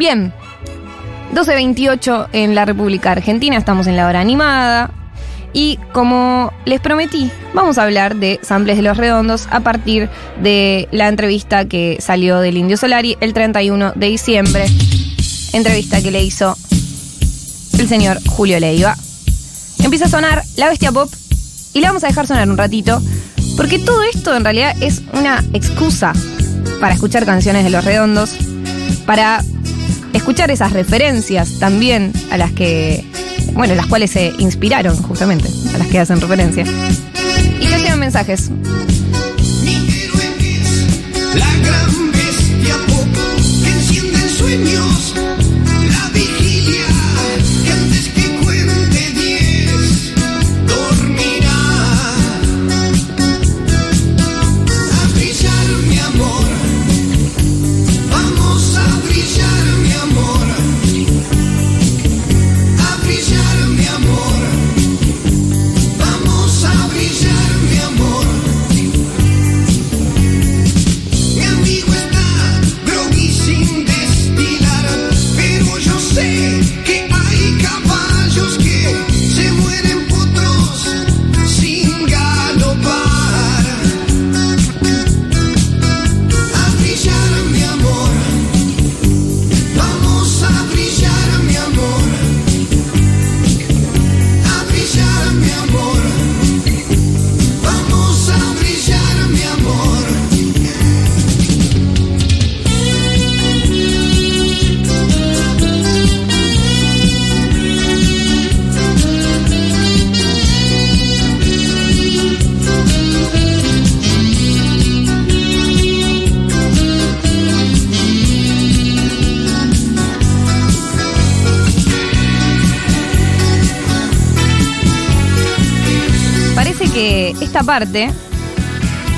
Bien, 12.28 en la República Argentina, estamos en la hora animada. Y como les prometí, vamos a hablar de samples de los redondos a partir de la entrevista que salió del Indio Solari el 31 de diciembre. Entrevista que le hizo el señor Julio Leiva. Empieza a sonar la bestia pop y la vamos a dejar sonar un ratito, porque todo esto en realidad es una excusa para escuchar canciones de los redondos, para escuchar esas referencias también a las que, bueno, las cuales se inspiraron justamente, a las que hacen referencia. Y nos llevan mensajes.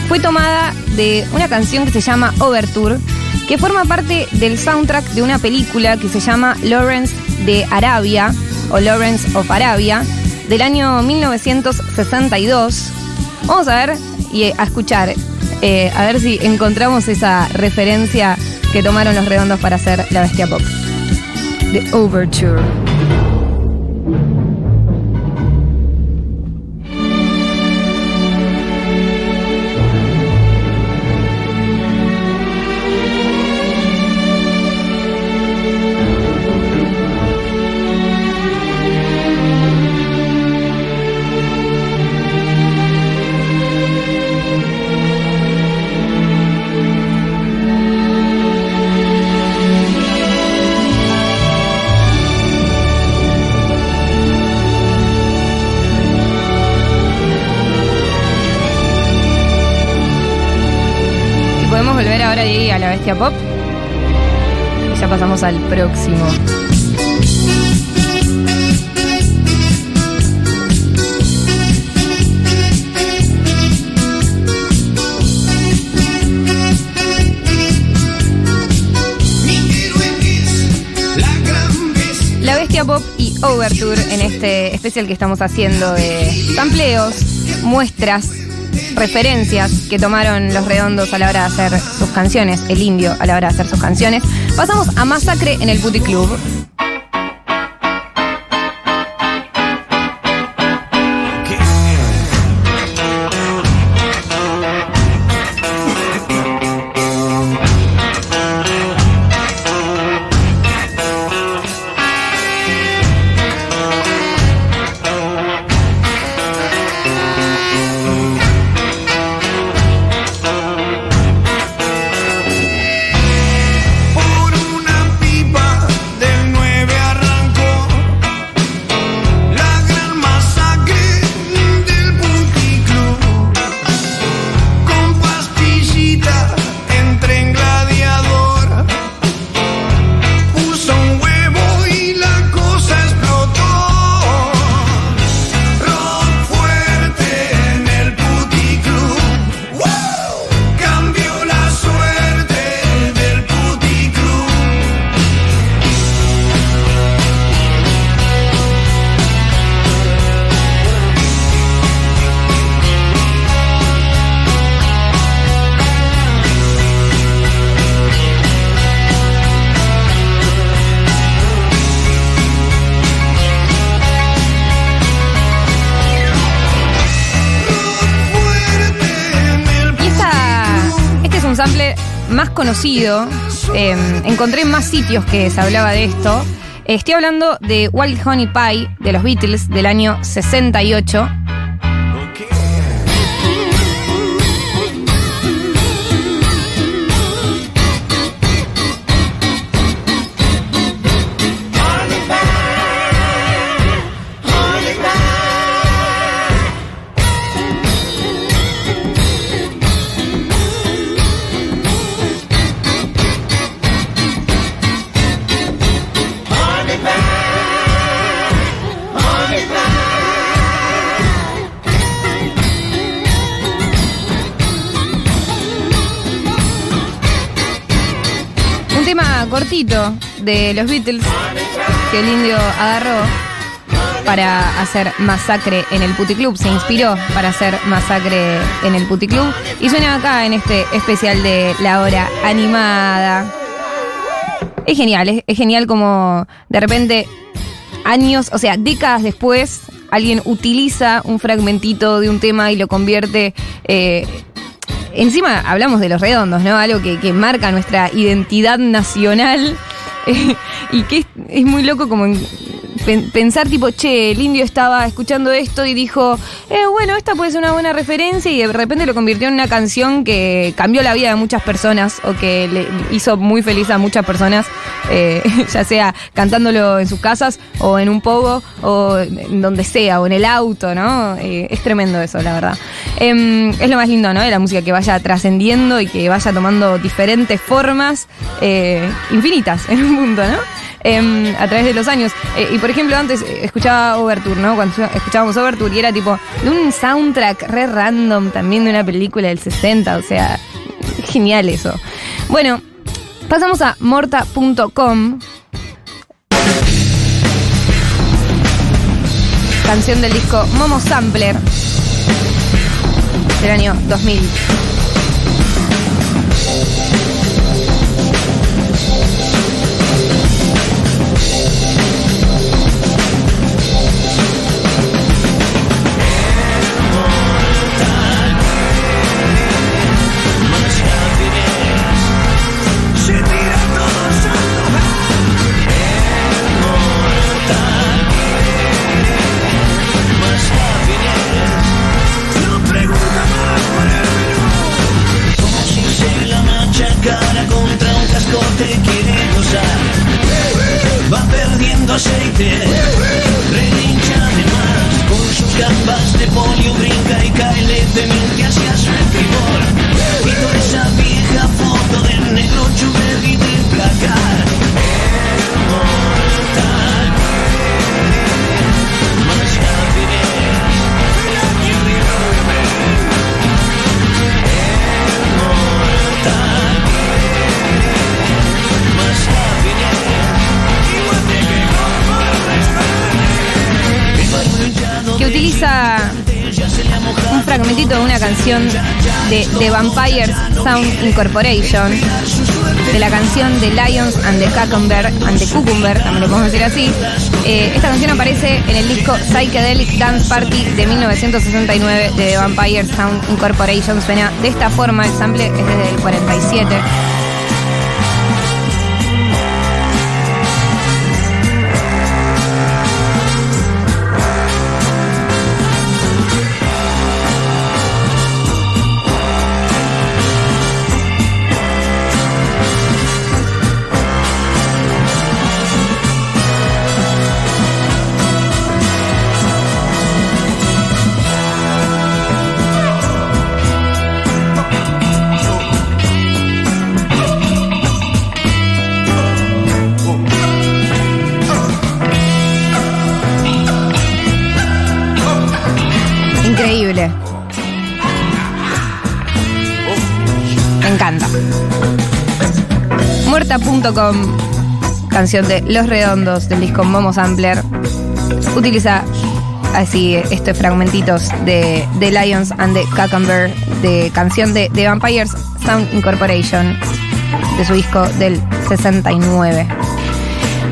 Fue tomada de una canción que se llama Overture, que forma parte del soundtrack de una película que se llama Lawrence de Arabia o Lawrence of Arabia del año 1962. Vamos a ver y a escuchar, eh, a ver si encontramos esa referencia que tomaron los redondos para hacer la bestia pop. The Overture. Al próximo. La bestia pop y Overture en este especial que estamos haciendo de sampleos, muestras, referencias que tomaron los redondos a la hora de hacer sus canciones, el indio a la hora de hacer sus canciones. Pasamos a Masacre en el Booty Club. Conocido. Eh, encontré en más sitios que se hablaba de esto. Estoy hablando de Wild Honey Pie de los Beatles del año 68. De los Beatles que el indio agarró para hacer masacre en el Puticlub. Se inspiró para hacer masacre en el Puticlub. Y suena acá en este especial de la hora animada. Es genial, es, es genial como de repente años, o sea, décadas después, alguien utiliza un fragmentito de un tema y lo convierte. eh, encima hablamos de los redondos, ¿no? Algo que, que marca nuestra identidad nacional. eh, y que es, es muy loco como pen- pensar tipo, che, el indio estaba escuchando esto y dijo, eh, bueno, esta puede ser una buena referencia y de repente lo convirtió en una canción que cambió la vida de muchas personas o que le hizo muy feliz a muchas personas, eh, ya sea cantándolo en sus casas o en un pogo o en donde sea o en el auto, ¿no? Eh, es tremendo eso, la verdad. Em, es lo más lindo, ¿no? De la música que vaya trascendiendo y que vaya tomando diferentes formas eh, infinitas en un punto, ¿no? Em, a través de los años. Eh, y por ejemplo, antes eh, escuchaba Overture, ¿no? Cuando escuchábamos Overture y era tipo de un soundtrack re random también de una película del 60, o sea, genial eso. Bueno, pasamos a morta.com. Canción del disco Momo Sampler del año 2000. De The Vampires Sound Incorporation, de la canción de Lions and the Cucumber, and the Cucumber, también lo podemos decir así. Eh, esta canción aparece en el disco Psychedelic Dance Party de 1969 de The Vampires Sound Incorporation. Suena de esta forma, el sample es desde el 47. Canción de Los Redondos del disco Momo Sampler, utiliza así estos fragmentitos de The Lions and the Cucumber, de canción de The Vampires Sound Incorporation, de su disco del 69.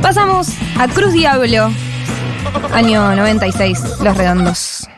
Pasamos a Cruz Diablo, año 96, Los Redondos.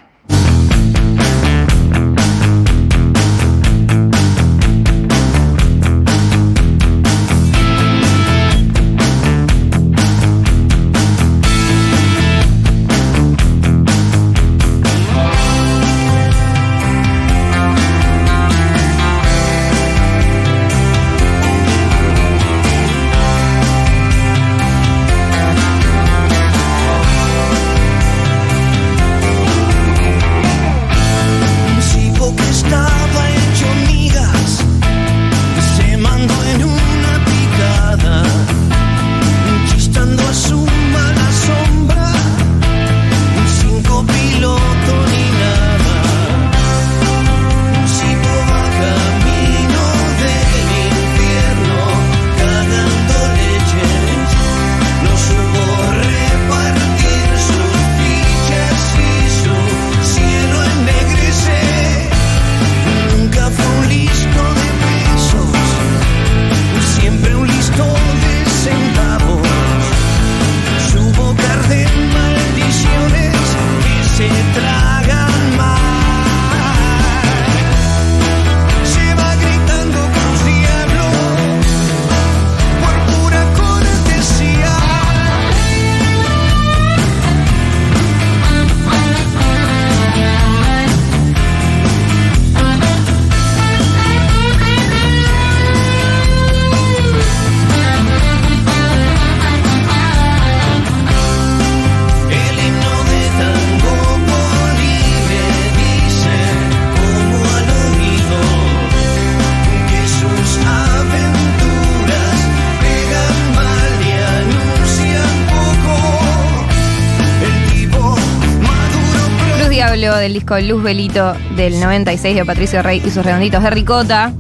Hablo del disco Luz Belito del 96 de Patricio Rey y sus redonditos de ricota.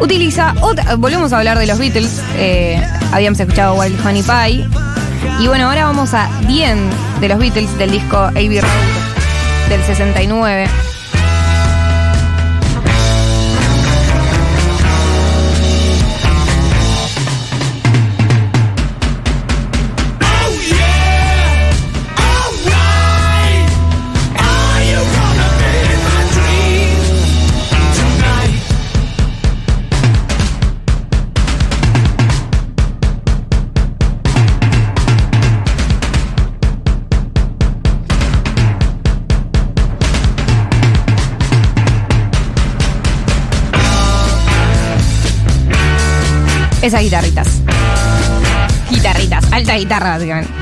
Utiliza, otra- volvemos a hablar de los Beatles, eh, habíamos escuchado Wild Honey Pie. Y bueno, ahora vamos a The End de los Beatles del disco Abbey Road del 69. Esas guitarritas. Guitarritas, alta guitarra, básicamente.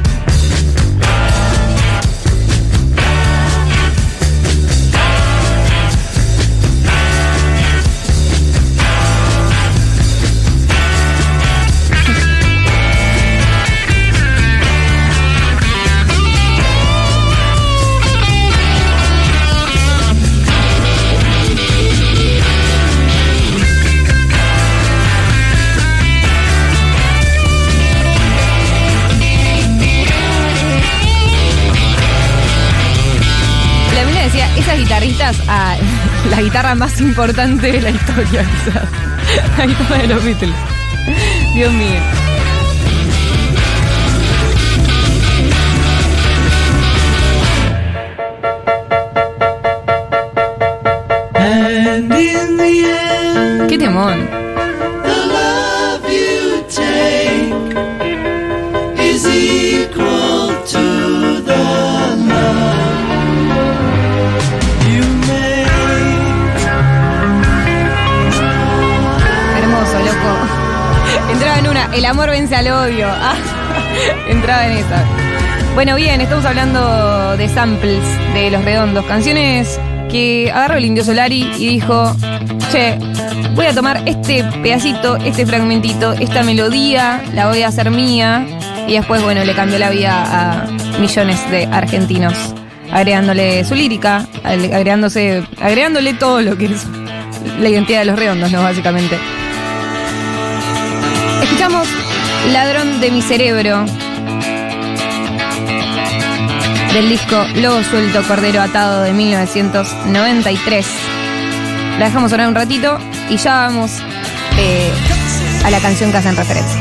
Guitarra más importante de la historia, quizás. La guitarra de los Beatles. Dios mío. Al odio. Ah, entraba en esa. Bueno, bien, estamos hablando de samples de Los Redondos, canciones que agarró el Indio Solari y dijo, che, voy a tomar este pedacito, este fragmentito, esta melodía, la voy a hacer mía. Y después, bueno, le cambió la vida a millones de argentinos, agregándole su lírica, agregándose, agregándole todo lo que es la identidad de Los Redondos, ¿no? Básicamente. Escuchamos Ladrón de mi cerebro del disco Lobo Suelto, Cordero Atado de 1993. La dejamos sonar un ratito y ya vamos eh, a la canción que hacen referencia.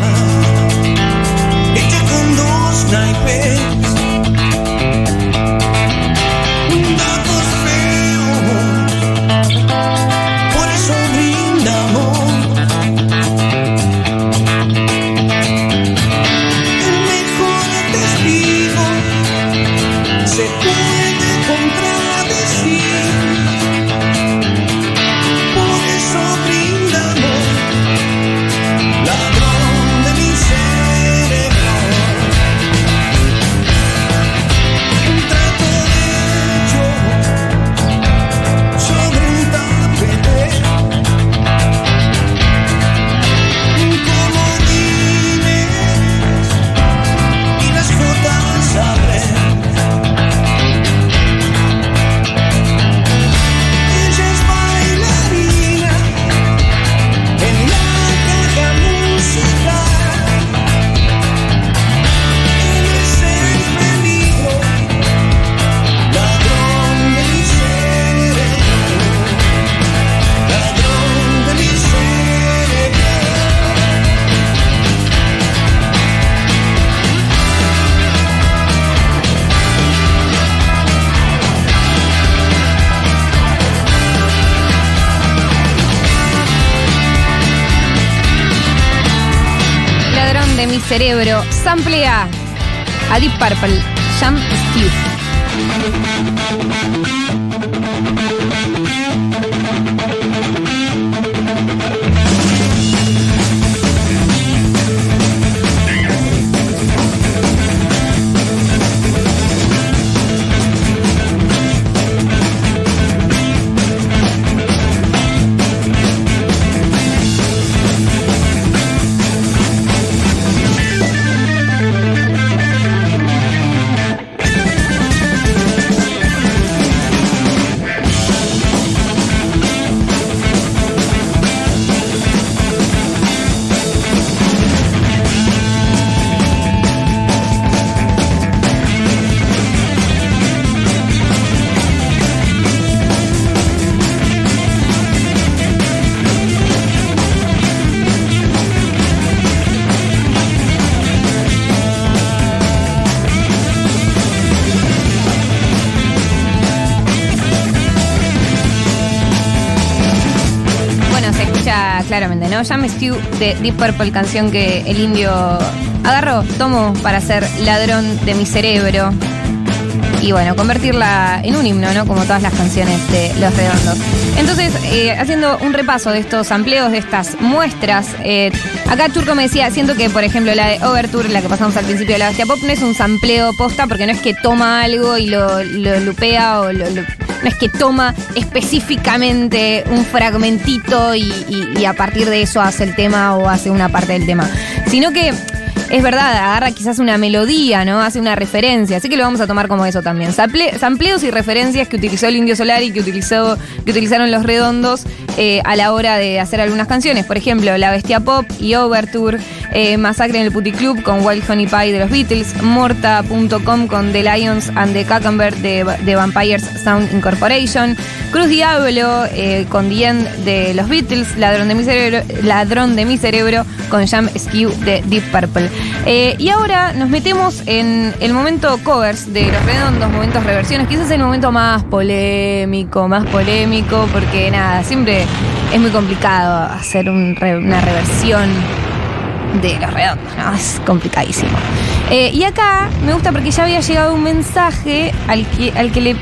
De mi cerebro, sample A. A Deep Purple, Jam Steve. Claramente, ¿no? Jam Stew de Deep Purple, canción que el indio agarró, tomó para ser ladrón de mi cerebro. Y bueno, convertirla en un himno, ¿no? Como todas las canciones de Los Redondos. Entonces, eh, haciendo un repaso de estos amplios, de estas muestras, eh, acá Turco me decía, siento que, por ejemplo, la de Overture, la que pasamos al principio de la Bestia Pop, no es un sampleo posta, porque no es que toma algo y lo, lo lupea o lo- no es que toma específicamente un fragmentito y, y- a partir de eso hace el tema o hace una parte del tema, sino que es verdad, agarra quizás una melodía, ¿no? Hace una referencia, así que lo vamos a tomar como eso también. Sample- sampleos y referencias que utilizó el Indio Solari, que utilizó, que utilizaron los redondos eh, a la hora de hacer algunas canciones. Por ejemplo, La Bestia Pop y Overture, eh, Masacre en el Putty Club con Wild Honey Pie de los Beatles, Morta.com con The Lions and the Cucumber de, de Vampires Sound Incorporation, Cruz Diablo eh, con The End de los Beatles, Ladrón de mi cerebro, Ladrón de mi cerebro con Jam Skew de Deep Purple. Eh, y ahora nos metemos en el momento covers de los redondos, momentos reversiones, quizás el momento más polémico, más polémico, porque nada, siempre es muy complicado hacer una reversión de los redondos, ¿no? Es complicadísimo. Eh, y acá me gusta porque ya había llegado un mensaje al que, al que le.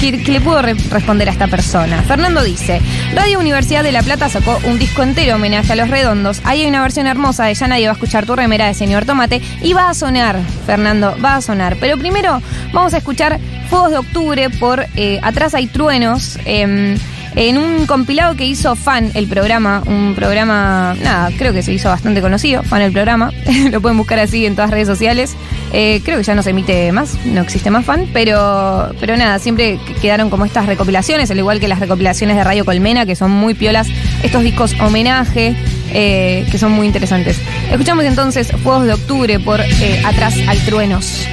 Que, le pudo re- responder a esta persona. Fernando dice: Radio Universidad de La Plata sacó un disco entero homenaje a los redondos. Ahí hay una versión hermosa de Ya nadie va a escuchar tu remera de señor Tomate. Y va a sonar, Fernando, va a sonar. Pero primero vamos a escuchar Fuegos de Octubre por eh, Atrás hay truenos. em, en un compilado que hizo Fan el programa, un programa, nada, creo que se hizo bastante conocido, Fan el programa, lo pueden buscar así en todas redes sociales. Eh, creo que ya no se emite más, no existe más Fan, pero, pero nada, siempre quedaron como estas recopilaciones, al igual que las recopilaciones de Radio Colmena, que son muy piolas, estos discos homenaje, eh, que son muy interesantes. Escuchamos entonces Fuegos de Octubre por eh, Atrás hay truenos.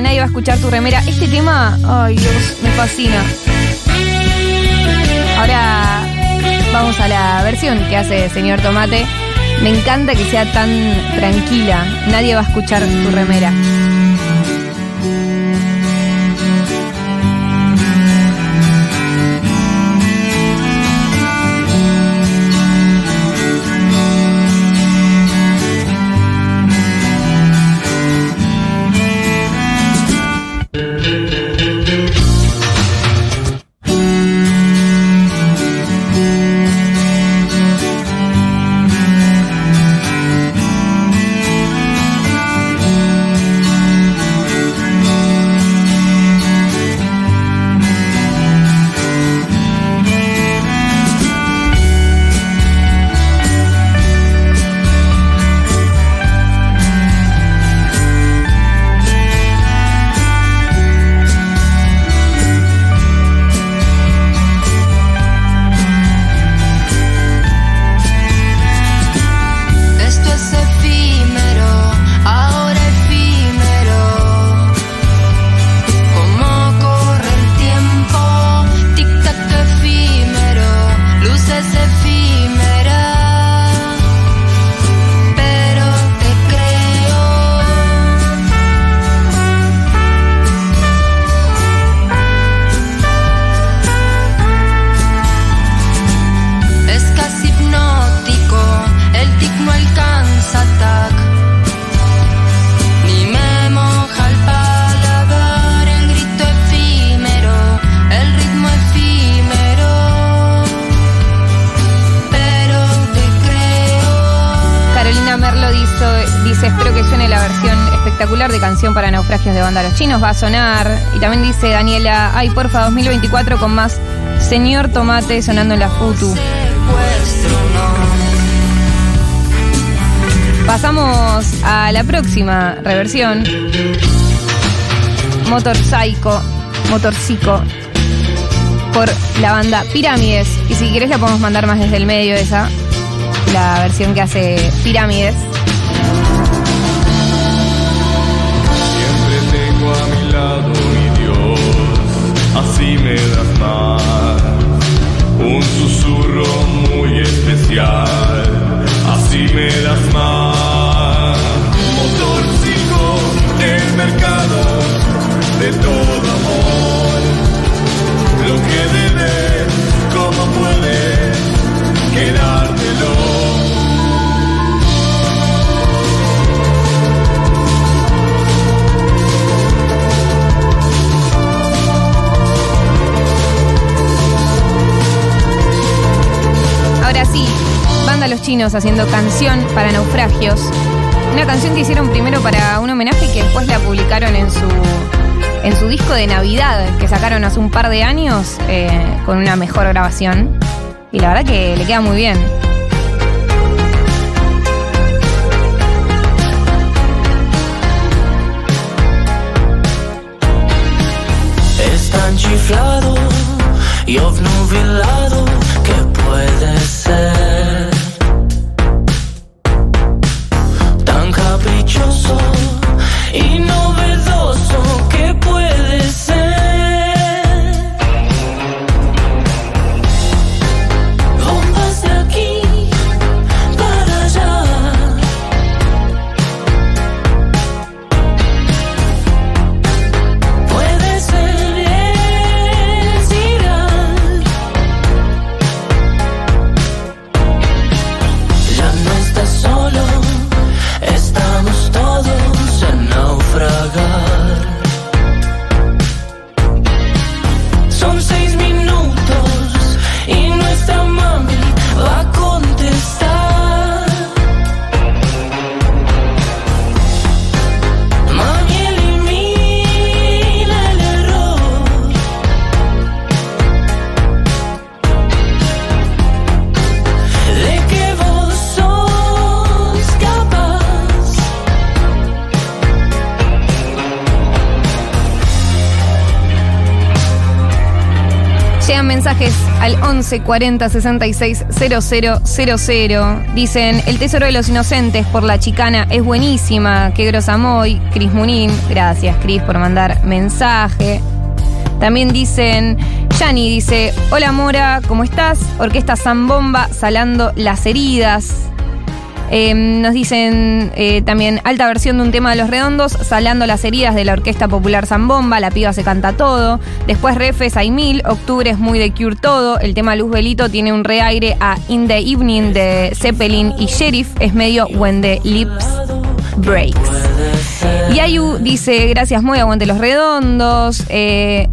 Nadie va a escuchar tu remera. Este tema, ay Dios, me fascina. Ahora vamos a la versión que hace Señor Tomate. Me encanta que sea tan tranquila. Nadie va a escuchar tu remera. Naufragios de banda Los Chinos va a sonar. Y también dice Daniela, ay porfa, 2024 con más Señor Tomate sonando en la Futu. Pasamos a la próxima reversión. Motor Psycho, Motor Psycho, por la banda Pirámides. Y si quieres la podemos mandar más desde el medio esa, la versión que hace Pirámides. Así me das más. Un susurro muy especial, así me das más. Motorcico del mercado de todo Ahora sí, banda Los Chinos haciendo canción para naufragios. Una canción que hicieron primero para un homenaje que después la publicaron en su, en su disco de Navidad que sacaron hace un par de años eh, con una mejor grabación. Y la verdad que le queda muy bien. Es tan y obnubilado que puede ser tan caprichoso y novedoso Mensajes al 11 40 66 000. Dicen, el tesoro de los inocentes por la chicana es buenísima. Qué grosa muy. Cris Munín. Gracias, Cris, por mandar mensaje. También dicen, Yani dice, hola Mora, ¿cómo estás? Orquesta Zambomba, salando las heridas. Eh, nos dicen eh, también alta versión de un tema de los redondos, salando las heridas de la Orquesta Popular Zambomba, la piba se canta todo. Después Refes hay mil, octubre es muy de Cure todo. El tema Luz Belito tiene un reaire a In the Evening de Zeppelin y Sheriff es medio When the Lips Breaks. Y Ayu dice, gracias Moy, aguante los redondos. Eh,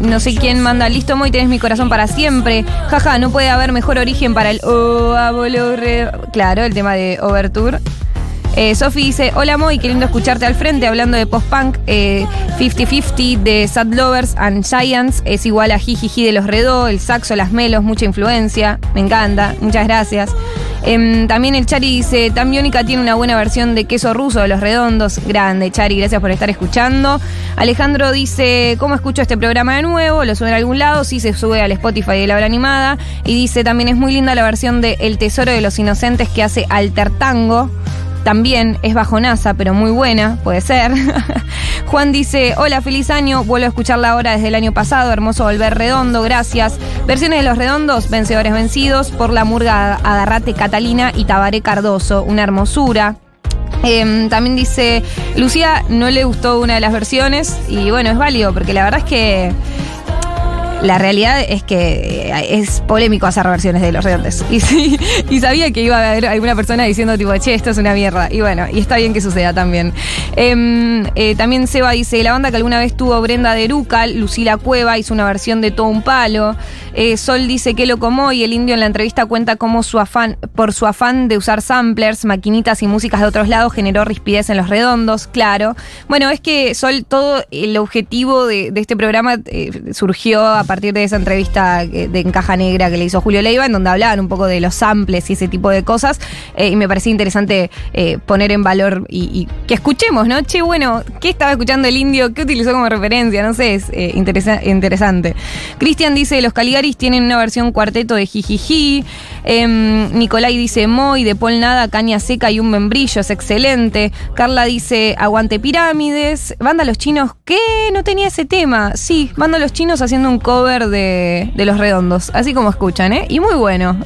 no sé quién manda, listo Moy, tenés mi corazón para siempre. Jaja, no puede haber mejor origen para el... Oh, Claro, el tema de Overture. Eh, Sofi dice, hola Moy, qué lindo escucharte al frente hablando de post-punk. Eh, 50-50 de Sad Lovers and Giants es igual a Jijiji de los Redó, el saxo, las melos, mucha influencia. Me encanta, muchas gracias. Em, también el Chari dice, Tan Biónica tiene una buena versión de queso ruso de los redondos. Grande, Chari, gracias por estar escuchando. Alejandro dice, ¿cómo escucho este programa de nuevo? ¿Lo sube a algún lado? Sí, se sube al Spotify de la hora animada. Y dice, también es muy linda la versión de El Tesoro de los Inocentes que hace Alter Tango. También es bajonaza, pero muy buena, puede ser. Juan dice, hola, feliz año, vuelvo a escucharla ahora desde el año pasado, hermoso volver redondo, gracias. Versiones de los redondos, vencedores vencidos, por la murga Agarrate Catalina y Tabaré Cardoso, una hermosura. Em, también dice, Lucía no le gustó una de las versiones y bueno, es válido porque la verdad es que la realidad es que eh, es polémico hacer versiones de Los Redondos. Y, sí, sabía que iba a haber alguna persona diciendo tipo, che, esto es una mierda. Y bueno, y está bien que suceda también. Em, eh, también Seba dice, la banda que alguna vez tuvo Brenda de Rucal, Lucila Cueva, hizo una versión de Todo un Palo. Eh, Sol dice que lo comó y el indio en la entrevista cuenta cómo su afán, por su afán de usar samplers, maquinitas y músicas de otros lados generó rispidez en los redondos, claro. Bueno, es que Sol, todo el objetivo de, de este programa surgió a partir de esa entrevista de Encaja Negra que le hizo Julio Leiva, en donde hablaban un poco de los samples y ese tipo de cosas. eh, y me parecía interesante eh, poner en valor y, que escuchemos, ¿no? Che, bueno, ¿qué estaba escuchando el indio? ¿Qué utilizó como referencia? No sé, es eh, interesa- interesante. Cristian dice, los Caligaris tienen una versión cuarteto de Jijiji. Em, Nicolai dice, Moy, de Paul Nada, Caña Seca y un membrillo, es excelente. Carla dice, Aguante Pirámides. Banda Los Chinos, ¿qué? No tenía ese tema. Sí, Banda Los Chinos haciendo un cover de, Los Redondos, así como escuchan, ¿eh? Y muy bueno.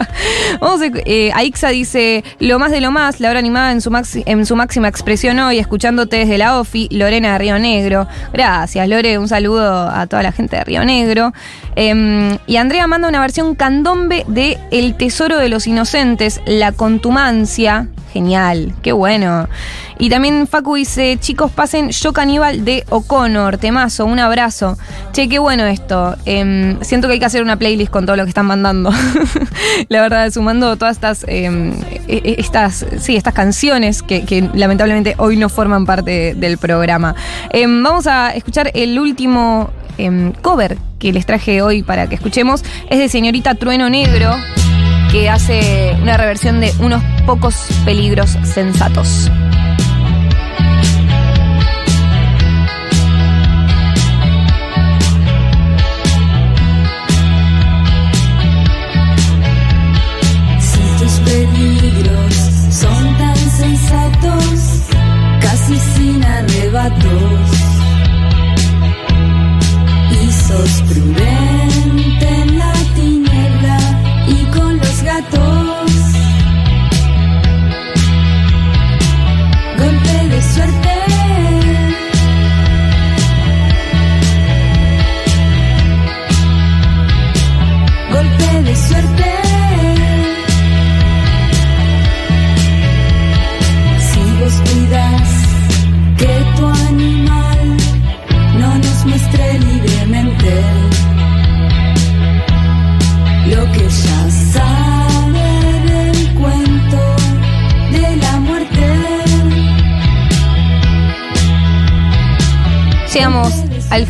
A- eh, Aixa dice, lo más de lo más, la hora animada en su, en su máxima expresión hoy, escuchándote desde la OFI, Lorena de Río Negro. Gracias, Lore, un saludo a toda la gente de Río Negro. Em, y Andrea manda una versión candombe de El Tesoro de los Inocentes, La Contumancia. Genial, qué bueno. Y también Facu dice, chicos, pasen Yo Caníbal de O'Connor, temazo, un abrazo. Che, qué bueno esto. Em, siento que hay que hacer una playlist con todo lo que están mandando. La verdad, sumando todas estas, em, e- e- estas, sí, estas canciones que, que lamentablemente hoy no forman parte del programa. Em, vamos a escuchar el último cover que les traje hoy para que escuchemos. Es de Señorita Trueno Negro que hace una reversión de unos pocos peligros sensatos.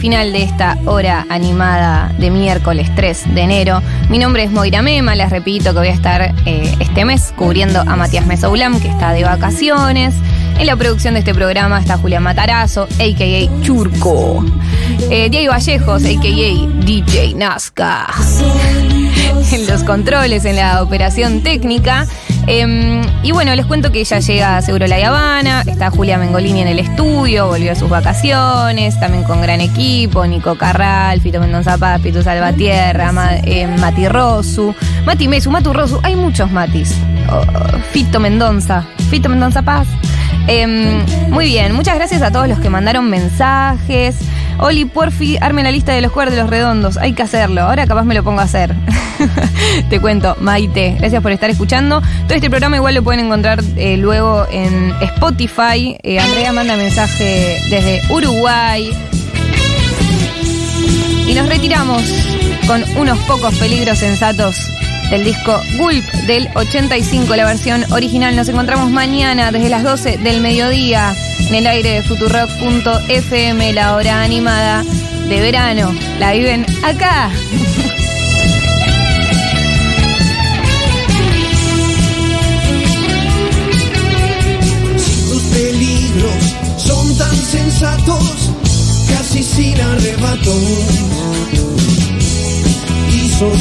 Final de esta hora animada de miércoles 3 de enero. Mi nombre es Moira Mema, les repito que voy a estar eh, este mes cubriendo a Matías Mesoulam, que está de vacaciones. En la producción de este programa está Julián Matarazo, a.k.a. Churco. Eh, Diego Vallejos, a.k.a. DJ Nazca. en los controles, en la operación técnica. Em, y bueno, les cuento que ya llega Seguro La Habana, está Julia Mengolini en el estudio, volvió a sus vacaciones, también con gran equipo, Nico Carral, Fito Mendoza Paz, Pito Salvatierra, eh, Mati Rosu, Mati Mesu, Matu Rosu, hay muchos Matis. Oh, Fito Mendoza, Fito Mendoza Paz. Em, muy bien, muchas gracias a todos los que mandaron mensajes. Oli, porfi, arme la lista de los jugadores de los redondos. Hay que hacerlo. Ahora capaz me lo pongo a hacer. Te cuento, Maite. Gracias por estar escuchando. Todo este programa igual lo pueden encontrar eh, luego en Spotify. Eh, Andrea manda mensaje desde Uruguay. Y nos retiramos con unos pocos peligros sensatos del disco Gulp del 85, la versión original. Nos encontramos mañana desde las 12 del mediodía en el aire de Futurock.fm, la hora animada de verano. La viven acá. Sensatos, casi sin arrebato. Y sos